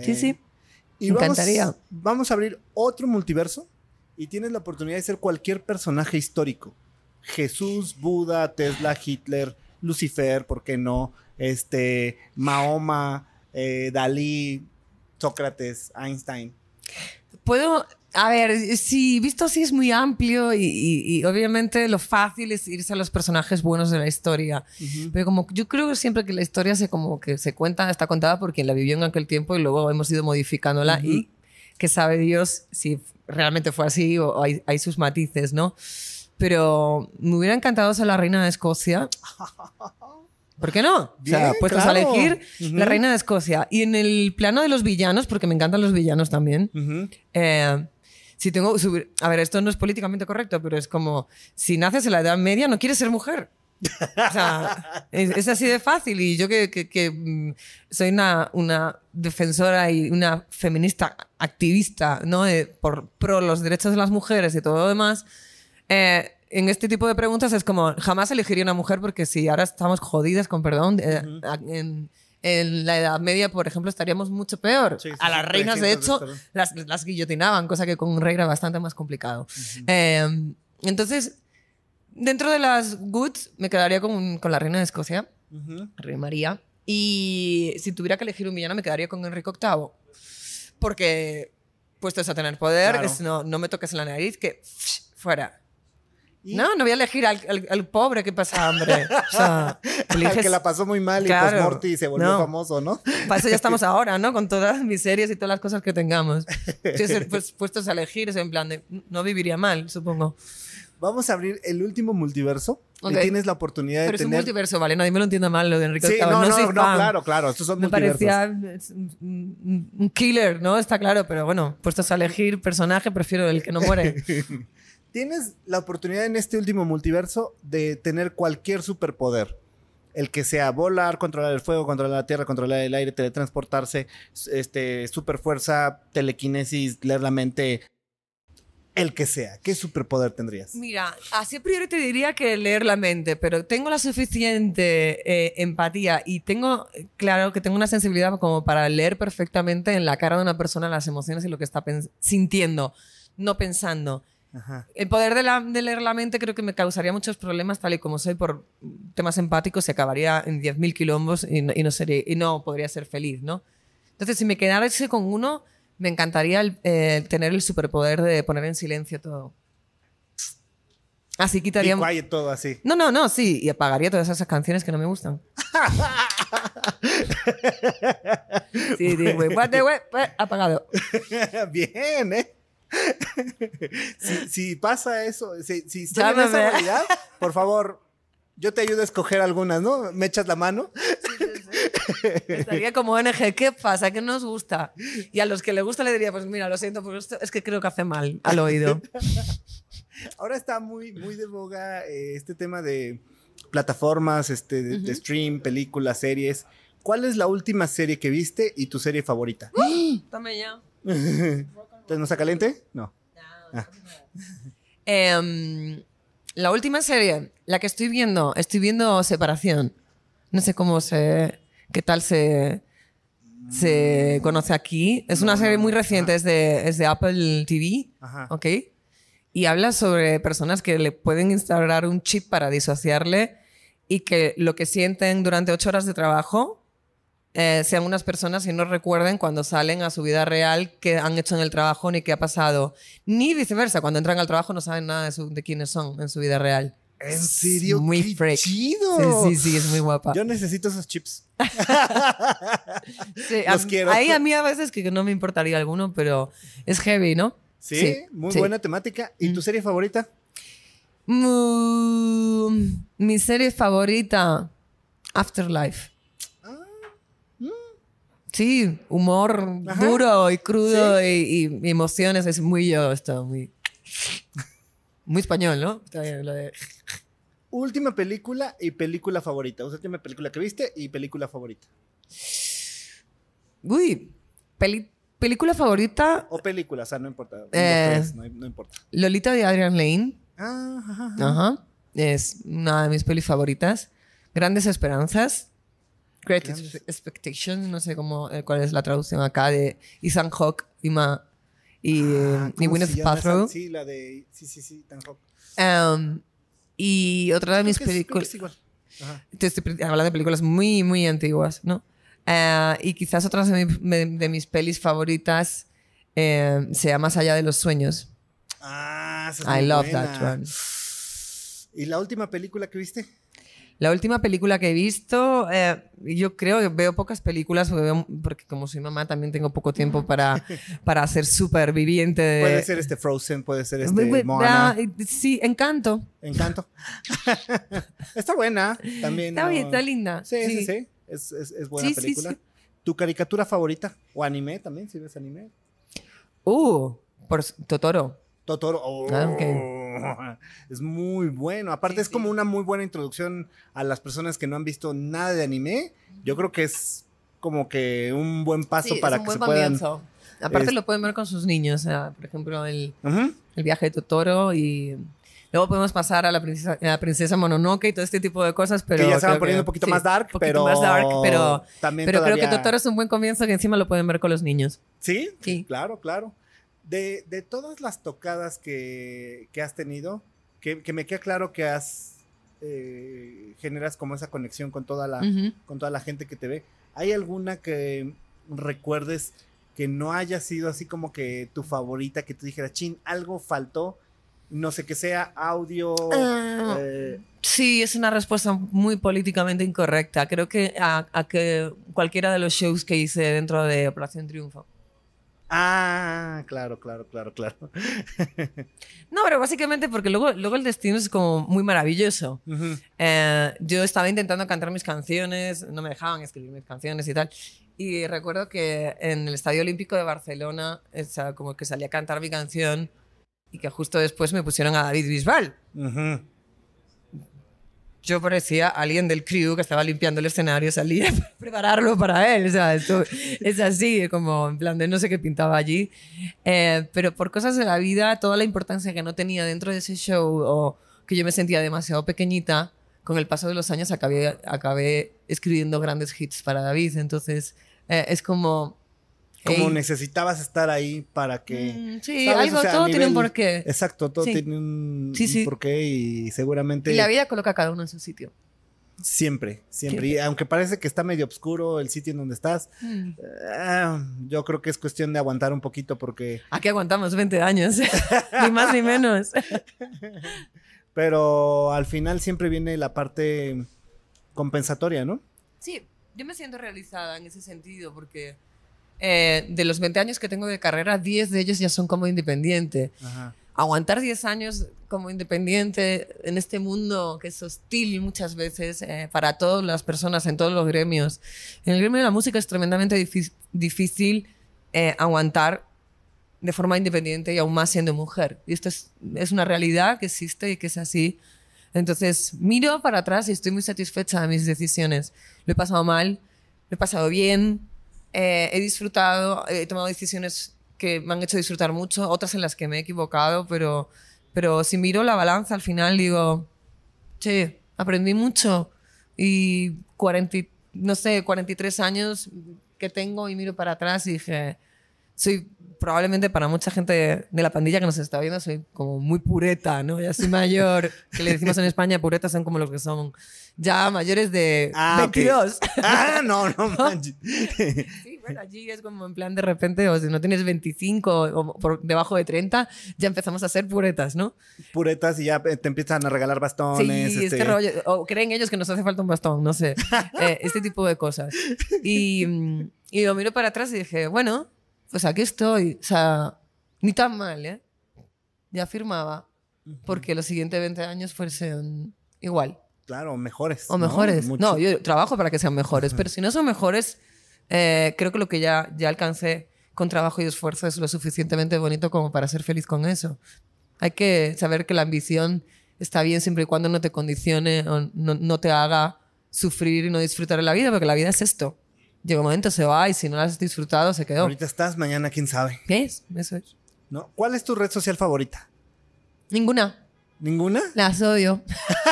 sí. Eh, sí. Y Me vamos, encantaría. Vamos a abrir otro multiverso y tienes la oportunidad de ser cualquier personaje histórico. Jesús, Buda, Tesla, Hitler, Lucifer, ¿por qué no? Este, Mahoma, eh, Dalí, Sócrates, Einstein. Puedo, a ver, sí, visto así es muy amplio y, y- y obviamente lo fácil es irse a los personajes buenos de la historia. Pero como yo creo siempre que la historia se como que se cuenta, está contada por quien la vivió en aquel tiempo y luego hemos ido modificándola y que sabe Dios si realmente fue así o, o hay, hay sus matices, ¿no? Pero me hubiera encantado ser la reina de Escocia. ¿Por qué no? o sea, Bien, puestos a elegir la reina de Escocia. Y en el plano de los villanos, porque me encantan los villanos también, Ujú. eh, si tengo, a ver, esto no es políticamente correcto, pero es como, si naces en la Edad Media, no quieres ser mujer. O sea, es, es así de fácil. Y yo que, que- que, mm, soy una, una defensora y una feminista activista, ¿no? Eh, por pro los derechos de las mujeres y todo lo demás, eh, en este tipo de preguntas es como, jamás elegiría una mujer porque si ahora estamos jodidas, con perdón, eh, en, en la Edad Media, por ejemplo, estaríamos mucho peor. Sí, sí, a sí, las reinas, de hecho, las, las guillotinaban, cosa que con un rey era bastante más complicado. Eh, entonces, dentro de las goods, me quedaría con, con la reina de Escocia, Ujú. Rey María. Y si tuviera que elegir un villano, me quedaría con Enrique VIII. Porque, puestos a tener poder, Claro. es no, no me toques la nariz, que fuera. Y- No, no voy a elegir al, al- al pobre que pasa hambre. O sea, Al eliges- que la pasó muy mal y Claro. pues Morty se volvió No. famoso, ¿no? Para eso ya estamos ahora, ¿no? Con todas mis series y todas las cosas que tengamos. Entonces, pues, puestos a elegir, es en plan de, no viviría mal, supongo. Vamos a abrir el último multiverso. Ok. Y tienes la oportunidad Pero de es un tener. multiverso, ¿vale? Nadie me lo entienda mal, lo de Enrique Sí, no, no, soy no, claro, claro. Estos son Me multiversos. parecía un killer, ¿no? Está claro, pero bueno, puestos a elegir personaje, prefiero el que no muere. Tienes la oportunidad en este último multiverso de tener cualquier superpoder. El que sea volar, controlar el fuego, controlar la tierra, controlar el aire, teletransportarse, este, super fuerza, telequinesis, leer la mente. El que sea. ¿Qué superpoder tendrías? Mira, así a priori te diría que leer la mente, pero tengo la suficiente eh, empatía y tengo, claro, que tengo una sensibilidad como para leer perfectamente en la cara de una persona las emociones y lo que está sintiendo, no pensando. Ajá. El poder de, la- de leer la mente creo que me causaría muchos problemas tal y como soy por temas empáticos y acabaría en 10.000 quilombos y no, y no sería, y no podría ser feliz, ¿no? Entonces, si me quedase con uno, me encantaría eh, tener el superpoder de poner en silencio todo. Así Y quitaría... quiet todo así. No, no, no, sí, y apagaría todas esas canciones que no me gustan. sí, digo, we- apagado. Bien, ¿eh? si, si pasa eso, si, si estoy en esa realidad, por favor, yo te ayudo a escoger algunas, ¿no? ¿Me echas la mano? Estaría como ONG, ¿qué pasa? ¿Qué nos gusta? Y a los que le gusta le diría, pues mira, lo siento, esto es que creo que hace mal al oído. Ahora está muy, muy de boga eh, este tema de plataformas, este, de, de stream, películas, series. ¿Cuál es la última serie que viste y tu serie favorita? Dame ya. ¿Te no está caliente? No. Em, la última serie, la que estoy viendo, estoy viendo Separación. No sé cómo se. Qué tal se. se conoce aquí. Es una serie muy reciente, es de, es de Apple TV. Ajá. ¿ok? Y habla sobre personas que le pueden instalar un chip para disociarle y que lo que sienten durante ocho horas de trabajo eh, sean unas personas y no recuerden cuando salen a su vida real qué han hecho en el trabajo ni qué ha pasado. Ni viceversa, cuando entran al trabajo no saben nada de, su- de quiénes son en su vida real. ¿En serio? Muy ¡Qué freak. chido! Sí, sí, sí, es muy guapa. Yo necesito esos chips. Sí, los a- quiero. Ahí a mí a veces que no me importaría alguno, pero es heavy, ¿no? Sí, muy sí. buena temática. ¿Y tu serie favorita? Mm, mi serie favorita, Afterlife. Sí, humor Ajá. duro y crudo y, y emociones. Es muy yo esto, muy, muy español, ¿no? Está bien, lo de- Última película y película favorita. Última película que viste y película favorita. Uy, peli- película favorita, O película, o sea, no importa. Eh. tres, no, no importa. Lolita de Adrian Lane. Ah, ajá, ajá. Ajá. Es una de mis pelis favoritas. Grandes Esperanzas. Great Grandes- Expectations, no sé cómo, eh, cuál es la traducción acá, de Ethan Hawke y, Ma, y, Ah, y ¿cómo Gwyneth? Paltrow. Sí, la de. Sí, sí, sí, tan Hawk. Um, y otra de mis películas. Te estoy hablando de películas muy, muy antiguas, ¿no? Eh, y quizás otras de, mi- de mis pelis favoritas eh, sea Más allá de los sueños. Ah, esa es I muy love buena. that one. ¿Y la última película que viste? La última película que he visto, eh, yo creo que veo pocas películas porque, veo- porque como soy mamá también tengo poco tiempo para, para ser superviviente de... Puede ser este Frozen, puede ser este Moana. Ah, sí, Encanto. Encanto. está buena. También. Está no- bien, está linda. Sí, sí, sí. Es, es, es buena Sí, película. sí. ¿Tu caricatura favorita? ¿O anime también? Si ves anime. Uh, por Totoro. Totoro. Oh, Ah, Es muy bueno. Aparte, Sí, es como sí. una muy buena introducción a las personas que no han visto nada de anime. Yo creo que es como que un buen paso Sí, para es un que se buen puedan. comienzo. Aparte es- lo pueden ver con sus niños. sea, por ejemplo, el, Ujú. el viaje de Totoro y Luego podemos pasar a la princesa, a la princesa Mononoke y todo este tipo de cosas, pero... que ya se van poniendo que- un poquito sí, más dark, poquito pero... más dark, pero, también pero creo que todavía- Totoro es un buen comienzo que encima lo pueden ver con los niños. ¿Sí? Sí. Claro, claro. De, de todas las tocadas que, que has tenido, que, que me queda claro que has... eh, generas como esa conexión con toda la... Ujú. con toda la gente que te ve. ¿Hay alguna que recuerdes que no haya sido así como que tu favorita, que tú dijeras, chin, algo faltó? No sé, que sea audio. Ah, eh, Sí, es una respuesta muy políticamente incorrecta. Creo que a, a que cualquiera de los shows que hice dentro de Operación Triunfo. Ah, claro, claro, claro, claro. No, pero básicamente porque luego, luego el destino es como muy maravilloso. Eh, yo estaba intentando cantar mis canciones, no me dejaban escribir mis canciones y tal. Y recuerdo que en el Estadio Olímpico de Barcelona, o sea, como que salí a cantar mi canción y que justo después me pusieron a David Bisbal. Ujú. Yo parecía alguien del crew que estaba limpiando el escenario, salía a prepararlo para él. O sea, esto es así, como en plan de no sé qué pintaba allí. Eh, pero por cosas de la vida, toda la importancia que no tenía dentro de ese show o que yo me sentía demasiado pequeñita, con el paso de los años acabé, escribiendo grandes hits para David. Entonces, eh, es como... Como necesitabas estar ahí para que. mm, sí, ¿sabes? algo, O sea, a todo tiene un porqué. Exacto, todo Sí. tiene un, Sí, un sí. porqué y seguramente Y la vida coloca a cada uno en su sitio. siempre, siempre. Y aunque parece que está medio oscuro el sitio en donde estás, Mm. ah, yo creo que es cuestión de aguantar un poquito porque Aquí aguantamos 20 años, ni más ni menos. Pero al final siempre viene la parte compensatoria, ¿no? Sí, yo me siento realizada en ese sentido porque eh, de los 20 años que tengo de carrera, 10 de ellos ya son como independiente. Ajá. Aguantar 10 años como independiente en este mundo que es hostil muchas veces eh, para todas las personas en todos los gremios. En el gremio de la música es tremendamente difí- difícil eh, aguantar de forma independiente y aún más siendo mujer. Y esto es, es una realidad que existe y que es así. Entonces, miro para atrás y estoy muy satisfecha de mis decisiones. Lo he pasado mal, lo he pasado bien, eh, he disfrutado, he tomado decisiones que me han hecho disfrutar mucho, otras en las que me he equivocado, pero, pero si miro la balanza al final digo, che, aprendí mucho y 40, y- no sé, 43 años que tengo y miro para atrás y dije, soy probablemente para mucha gente de, de la pandilla que nos está viendo, soy como muy pureta, ¿no? Ya soy mayor, que le decimos en España, puretas son como los que son ya mayores de Ah, ok. 22. Ah, no, no manches. Sí, bueno, allí es como en plan de repente, o si no tienes 25 o por debajo de 30, ya empezamos a ser puretas, ¿no? Puretas y ya te empiezan a regalar bastones. Sí, este, este rollo. O creen ellos que nos hace falta un bastón, no sé. Eh, este tipo de cosas. Y, mm, y lo miro para atrás y dije, bueno, pues aquí estoy. O sea, ni tan mal, ¿eh? Ya firmaba. Porque los siguientes 20 años fuesen igual. Claro, mejores. O ¿no? mejores. No, yo trabajo para que sean mejores, pero si no son mejores, eh, creo que lo que ya, ya alcancé con trabajo y esfuerzo es lo suficientemente bonito como para ser feliz con eso. Hay que saber que la ambición está bien siempre y cuando no te condicione o no, no te haga sufrir y no disfrutar de la vida, porque la vida es esto. Llega un momento, se va y si no la has disfrutado, se quedó. Ahorita estás, mañana quién sabe. ¿Qué es? Eso es. ¿No? ¿Cuál es tu red social favorita? Ninguna. ¿Ninguna? Las odio.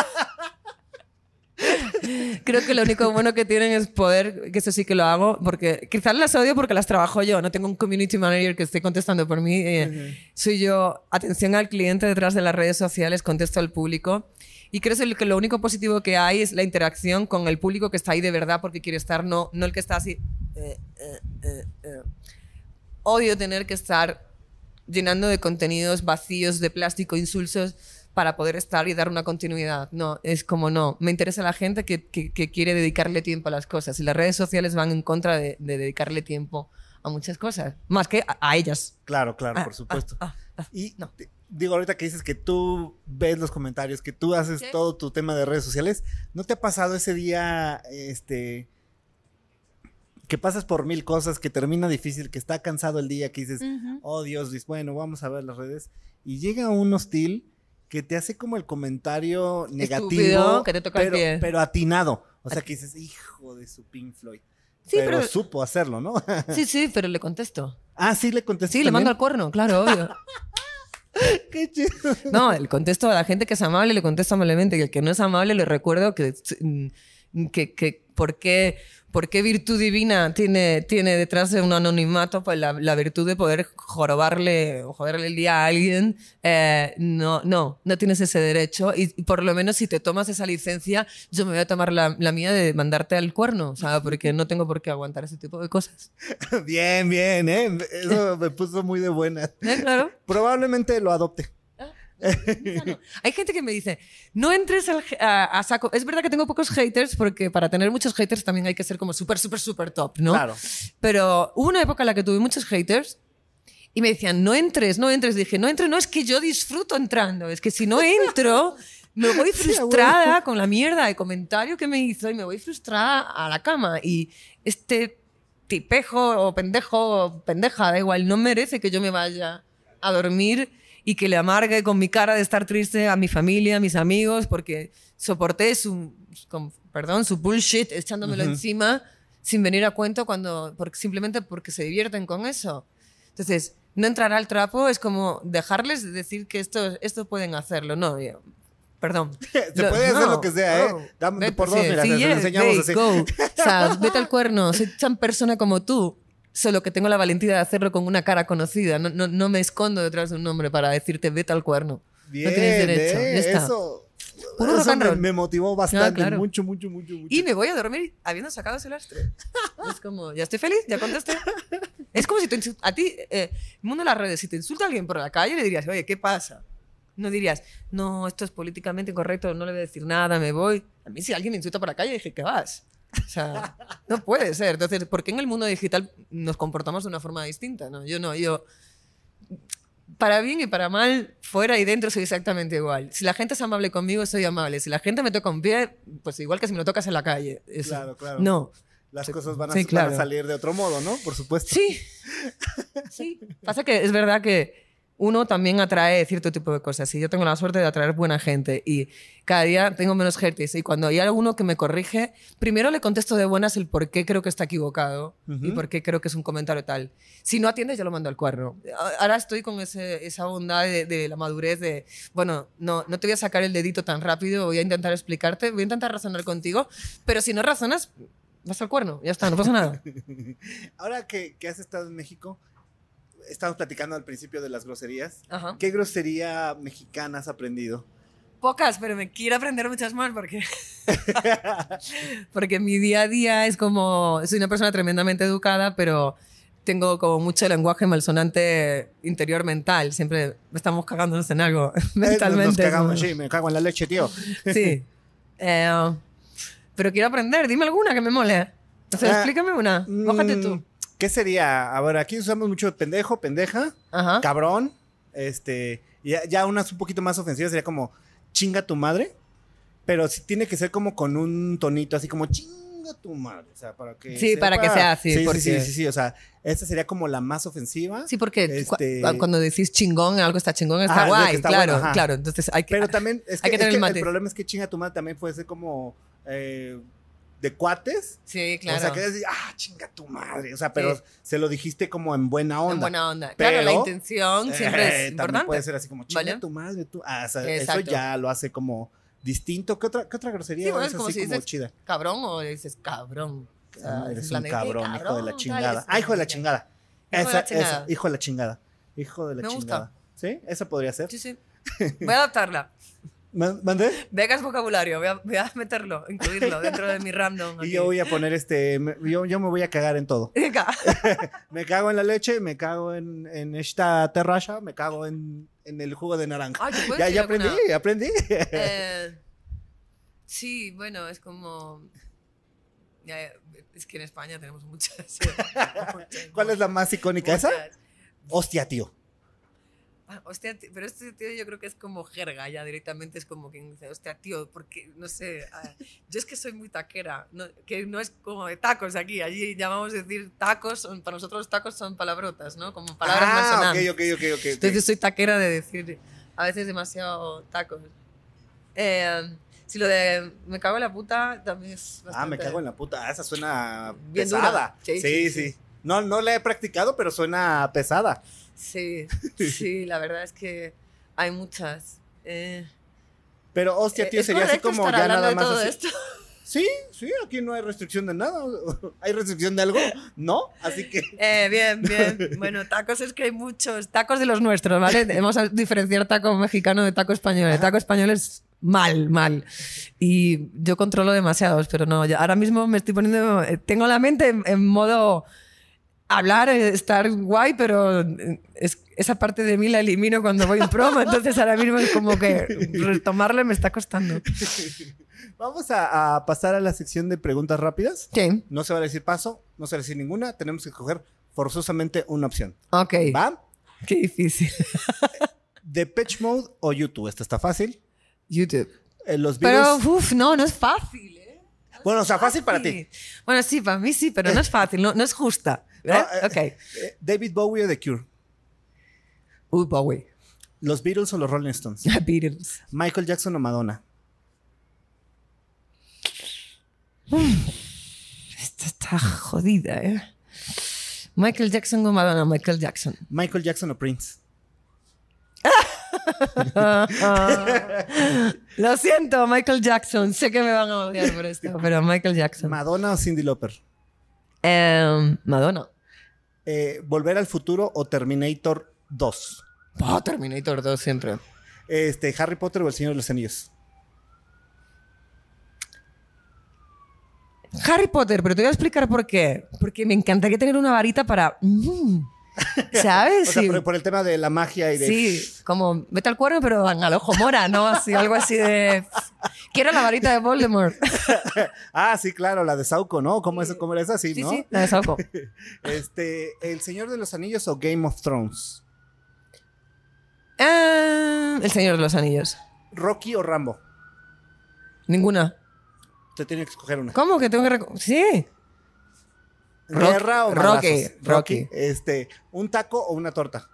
Creo que lo único bueno que tienen es poder, que eso sí que lo hago, porque quizás las odio porque las trabajo yo, no tengo un community manager que esté contestando por mí. eh, Soy yo, atención al cliente detrás de las redes sociales, contesto al público. Y creo que lo único positivo que hay es la interacción con el público que está ahí de verdad porque quiere estar, no, no el que está así. eh, eh, eh, eh. Odio tener que estar llenando de contenidos vacíos, de plástico, insulsos, para poder estar y dar una continuidad. No, es como no. Me interesa la gente que, que- que quiere dedicarle tiempo a las cosas. Y las redes sociales van en contra de, de dedicarle tiempo a muchas cosas, más que a, a ellas. Claro, claro, Ah, por supuesto. ah, ah, y no. digo, ahorita que dices que tú ves los comentarios, que tú haces Sí. todo tu tema de redes sociales, ¿no te ha pasado ese día, este, que pasas por mil cosas, que termina difícil, que está cansado el día, que dices, Ujú. oh Dios, bueno, vamos a ver las redes, y llega un hostil que te hace como el comentario negativo, Estúpido, que te toca el pero, pie. pero atinado. O sea, que dices, hijo de su Pink Floyd. Sí, pero, pero- supo hacerlo, ¿no? Sí, sí, pero le contesto. ah, sí, le contesté. Sí, le mando al cuerno, claro, obvio. Qué chido. No, el contesto a la gente que es amable le contesto amablemente y el que no es amable le recuerdo que, mm, que, que por qué ¿Por qué virtud divina tiene, tiene detrás de un anonimato pues la, la virtud de poder jorobarle o joderle el día a alguien? Eh, no, no, no tienes ese derecho. Y, por lo menos si te tomas esa licencia, yo me voy a tomar la, la mía de mandarte al cuerno, ¿sabes? Porque no tengo por qué aguantar ese tipo de cosas. Bien, bien, ¿eh? Eso me puso muy de buena. ¿Eh? Claro. Probablemente lo adopte. Hay gente que me dice, no entres a, saco. Es verdad que tengo pocos haters porque para tener muchos haters también hay que ser como súper, súper, súper top, ¿no? Claro. Pero hubo una época en la que tuve muchos haters y me decían, no entres, no entres. Dije, no entres, no, es que yo disfruto entrando. Es que si no entro, me voy frustrada con la mierda de comentario que me hizo y me voy frustrada a la cama. Y este tipejo o pendejo o pendeja, da igual, no merece que yo me vaya a dormir y que le amargue con mi cara de estar triste a mi familia, a mis amigos, porque soporté su, perdón, su bullshit echándomelo encima sin venir a cuento cuando, porque, simplemente porque se divierten con eso. Entonces, no entrar al trapo es como dejarles decir que esto, esto pueden hacerlo. No, perdón. Se puede hacer lo que sea, ¿eh? Dame por dos, mira, sí, enseñamos así. O sea, vete al cuerno, soy tan persona como tú solo que tengo la valentía de hacerlo con una cara conocida. No, no, no me escondo detrás de un nombre para decirte vete al cuerno. Bien, no tienes derecho. eh, Ya está. Eso, Puro eso me, me motivó bastante, claro. mucho, mucho, mucho, mucho. Y me voy a dormir habiendo sacado ese lastre. Es como, ya estoy feliz, ya contesté. Es como si te a ti, eh, mundo de las redes, si te insulta alguien por la calle, le dirías, oye, ¿qué pasa? No dirías, no, esto es políticamente incorrecto, no le voy a decir nada, me voy. A mí si alguien me insulta por la calle, dije, ¿qué vas? O sea, no puede ser. Entonces, ¿por qué en el mundo digital nos comportamos de una forma distinta? No, yo no, yo... Para bien y para mal, fuera y dentro soy exactamente igual. Si la gente es amable conmigo, soy amable. Si la gente me toca un pie, pues igual que si me lo tocas en la calle. Eso. Claro, claro. No. Las cosas van a, Sí, van a salir de otro modo, ¿no? Por supuesto. Sí. Sí. Pasa que es verdad que uno también atrae cierto tipo de cosas. Y yo tengo la suerte de atraer buena gente. Y cada día tengo menos haters. Y cuando hay alguno que me corrige, primero le contesto de buenas el por qué creo que está equivocado y por qué creo que es un comentario tal. Si no atiendes, yo lo mando al cuerno. Ahora estoy con ese- esa bondad de, de la madurez de, bueno, no, no te voy a sacar el dedito tan rápido, voy a intentar explicarte, voy a intentar razonar contigo, pero si no razonas, vas al cuerno. Ya está, no pasa nada. Ahora que, que has estado en México, estamos platicando al principio de las groserías. Ajá. ¿Qué grosería mexicana has aprendido? Pocas, pero me quiero aprender muchas más porque, porque mi día a día es como, soy una persona tremendamente educada, pero tengo como mucho lenguaje malsonante interior mental. Siempre estamos cagándonos en algo Eh, Nos mentalmente. cagamos, sí, me cago en la leche, tío. Sí. Eh, pero quiero aprender, dime alguna que me mole. O sea, Ah, explícame una. Mójate tú. ¿Qué sería? A ver, aquí usamos mucho pendejo, pendeja, Ajá. cabrón. Este, y ya, ya unas un poquito más ofensivas sería como chinga tu madre. Pero sí tiene que ser como con un tonito así como chinga tu madre. O sea, para que. Sí, para que sea así, Sí, sí, porque- sí, sí, sí. O sea, esta sería como la más ofensiva. Sí, porque cu- Este- cuando decís chingón, algo está chingón, está Ajá, guay. está claro, bueno, claro. Entonces hay que. Pero también es que, Hay que es que el el, problema es que chinga tu madre también puede ser como eh, de cuates. Sí, claro. O sea, que decir, ah, chinga tu madre. O sea, pero Sí. se lo dijiste como en buena onda. En buena onda. claro, la Pero, intención siempre Eh, es También importante. puede ser así como chinga ¿Vale? tu madre. Tú. Ah, o sea, eso ya lo hace como distinto. ¿Qué otra, qué otra grosería Sí, bueno, es como así si como dices chida? cabrón o dices cabrón. Ah, es eres un cabrón, "Eh, hijo de la chingada. Ah, hijo de la chingada. Hijo de la Esa, chingada. esa, hijo de la chingada. Hijo de la Me gusta. chingada. ¿Sí? Esa podría ser. Sí, sí. Voy a adaptarla. Ma- ¿Mandé? Vegas vocabulario, voy a, voy a meterlo, incluirlo dentro de mi random. Y yo voy a poner este. Yo, yo me voy a cagar en todo. Me cago en la leche, me cago en, en esta terraza, me cago en, en el jugo de naranja. Ay, ¿te puedo ya, ya alguna? aprendí, aprendí. Eh, sí, bueno, es como. es que en España tenemos muchas. ¿Cuál es la más icónica? ¿Esa? Muchas. Hostia, tío. Ah, hostia, tío, pero este tío yo creo que es como jerga, ya directamente es como quien dice, hostia, tío, porque, no sé, ah, yo es que soy muy taquera, no- que no es como de tacos aquí, allí llamamos decir tacos, son- para nosotros los tacos son palabrotas, ¿no? Como palabras ah, malsonantes. ok, ok, ok, ok. ok. Entonces soy taquera de decir a veces demasiado tacos. Eh, si lo de me cago en la puta también es ah, me bastante- cago en la puta. Ah, Esa suena Bien pesada. Sí sí, sí, sí. No, no la he practicado, pero suena pesada. Sí, sí, la verdad es que Hay muchas. Eh, Pero hostia, tío, ¿es sería así como ya nada de más todo así. esto? Sí, sí, aquí no hay restricción de nada. ¿Hay restricción de algo? No, así que Eh, bien, bien. Bueno, tacos es que hay muchos. Tacos de los nuestros, ¿vale? Vamos a diferenciar taco mexicano de taco español. El taco español es mal, mal. Y yo controlo demasiados, pero no. ahora mismo me estoy poniendo. eh, Tengo la mente en, en modo hablar, eh, estar guay, pero eh, es- esa parte de mí la elimino cuando voy en promo. Entonces ahora mismo es como que retomarle me está costando. vamos a, a pasar a la sección de preguntas rápidas. Sí. No se va a decir paso, no se va a decir ninguna. Tenemos que escoger forzosamente una opción. Ok. ¿Va? Qué difícil. ¿Depeche Mode o YouTube? Esta está fácil. YouTube. Eh, los Pero, Beatles. uff, no, no es fácil, ¿eh? bueno, o sea, fácil para ti. Bueno, sí, para mí sí, pero no es fácil, no, no es justa. ¿Eh? No, eh, ok. Eh, David Bowie o The Cure. Uy, Bowie. ¿Los Beatles o los Rolling Stones? Beatles. ¿Michael Jackson o Madonna? Esta está jodida, ¿eh? Michael Jackson o Madonna, Michael Jackson. ¿Michael Jackson o Prince? Lo siento, Michael Jackson. Sé que me van a odiar por esto, pero Michael Jackson. ¿Madonna o Cindy Lauper? Em, Madonna. Eh, ¿Volver al futuro o Terminator 2? Oh, Terminator 2 siempre. Este, ¿Harry Potter o El Señor de los Anillos? Harry Potter, pero te voy a explicar por qué. Porque me encantaría tener una varita para... mm, ¿Sabes? O sea, Sí. por, por el tema de la magia y de... Sí, como vete al cuerno, pero al ojo mora, ¿no? Así, algo así de. Quiero la varita de Voldemort. Ah, sí, claro, la de Sauco, ¿no? ¿Cómo, es, cómo era esa? Sí, Sí, ¿no? sí, la de Sauco. Este, ¿El Señor de los Anillos o Game of Thrones? Ah, el Señor de los Anillos. ¿Rocky o Rambo? Ninguna. Te tiene que escoger una. ¿Cómo que tengo que.? Sí. Rock- ¿Guerra o Rocky? Rocky. Este, ¿un taco o una torta?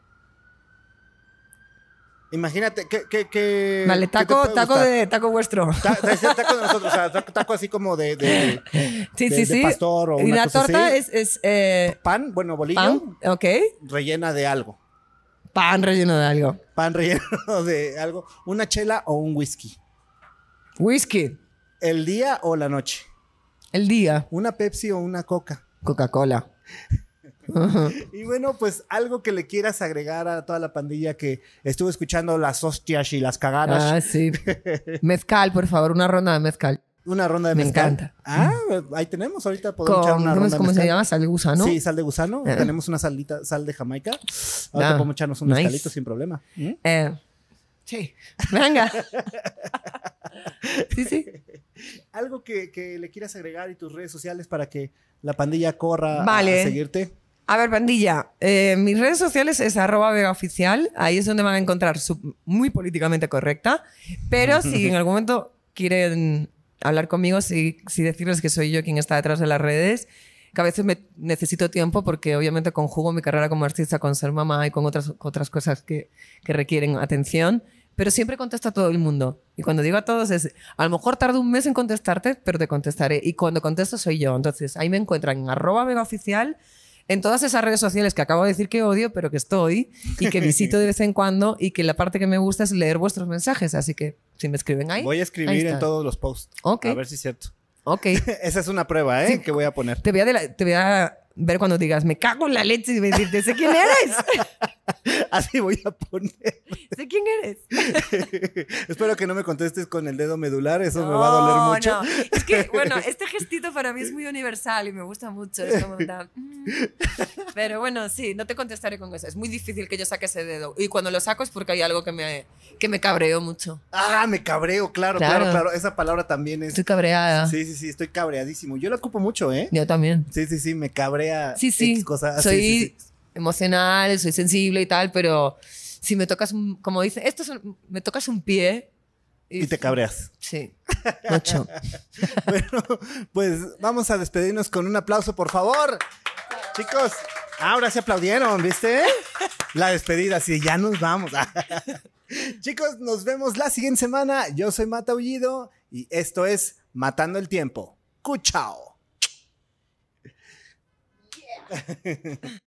Imagínate, ¿qué, qué, qué Vale, qué taco, taco gustar? de taco vuestro. Ta- taco de nosotros, o sea, taco, taco así como de, de- Sí, de- sí, de sí. pastor o y una la cosa torta así. es, es eh, pan, bueno, bolillo, pan, ok. rellena de algo. Pan relleno de algo. Pan relleno de algo. Una chela o un whisky. Whisky. El día o la noche. El día. Una Pepsi o una Coca. Coca-Cola. Y bueno, pues algo que le quieras agregar a toda la pandilla que estuvo escuchando las hostias y las cagadas. Ah, sí. Mezcal, por favor, una ronda de mezcal. Una ronda de Me mezcal. encanta. Ah, ahí tenemos. Ahorita podemos echar una ¿cómo, ronda de cómo se llama? Sal de gusano. Sí, sal de gusano. Eh. Tenemos una salita, sal de Jamaica. Ahorita Ah, podemos echarnos un nice. mezcalito sin problema. ¿Mm? Eh, sí. Venga. sí, sí. Algo que, que le quieras agregar y tus redes sociales para que la pandilla corra Vale. a seguirte. A ver, pandilla, eh, mis redes sociales es arroba vega oficial. Ahí es donde van a encontrar su- muy políticamente correcta. Pero si en algún momento quieren hablar conmigo, sí, sí decirles que soy yo quien está detrás de las redes. Que a veces me necesito tiempo porque obviamente conjugo mi carrera como artista con ser mamá y con otras, otras cosas que, que requieren atención. Pero siempre contesto a todo el mundo. Y cuando digo a todos es, a lo mejor tardo un mes en contestarte, pero te contestaré. Y cuando contesto soy yo. Entonces ahí me encuentran en arroba vega oficial en todas esas redes sociales que acabo de decir que odio, pero que estoy y que visito de vez en cuando y que la parte que me gusta es leer vuestros mensajes. Así que si me escriben ahí. Voy a escribir en todos los posts. Ok. A ver si es cierto. Ok. Esa es una prueba, ¿eh? Que voy a poner. Te voy a, de la- te voy a ver cuando digas, me cago en la leche y decirte, sé quién eres. Así voy a poner. sé quién eres. Espero que no me contestes con el dedo medular, eso me va a doler mucho. no. Es que, bueno, este gestito para mí es muy universal y me gusta mucho. Es como tan, mm. Pero bueno, sí, no te contestaré con eso. Es muy difícil que yo saque ese dedo. Y cuando lo saco es porque hay algo que me, que me cabreó mucho. Ah, me cabreo, claro, claro, Claro. claro. Esa palabra también es. Estoy cabreada. Sí, sí, sí, estoy cabreadísimo. Yo la ocupo mucho, ¿eh? Yo también. Sí, sí, sí, me cabrea. Sí, sí. Cosas. soy Sí, sí, sí. Emocional, soy sensible y tal, pero si me tocas, un- como dice, esto es un- me tocas un pie. Y te cabreas. Sí, mucho. Bueno, pues vamos a despedirnos con un aplauso, por favor. Chicos, ahora se aplaudieron, ¿viste? La despedida, sí, ya nos vamos. Chicos, nos vemos la siguiente semana. Yo soy Mata Ullido y esto es Matando el Tiempo. Cuchao.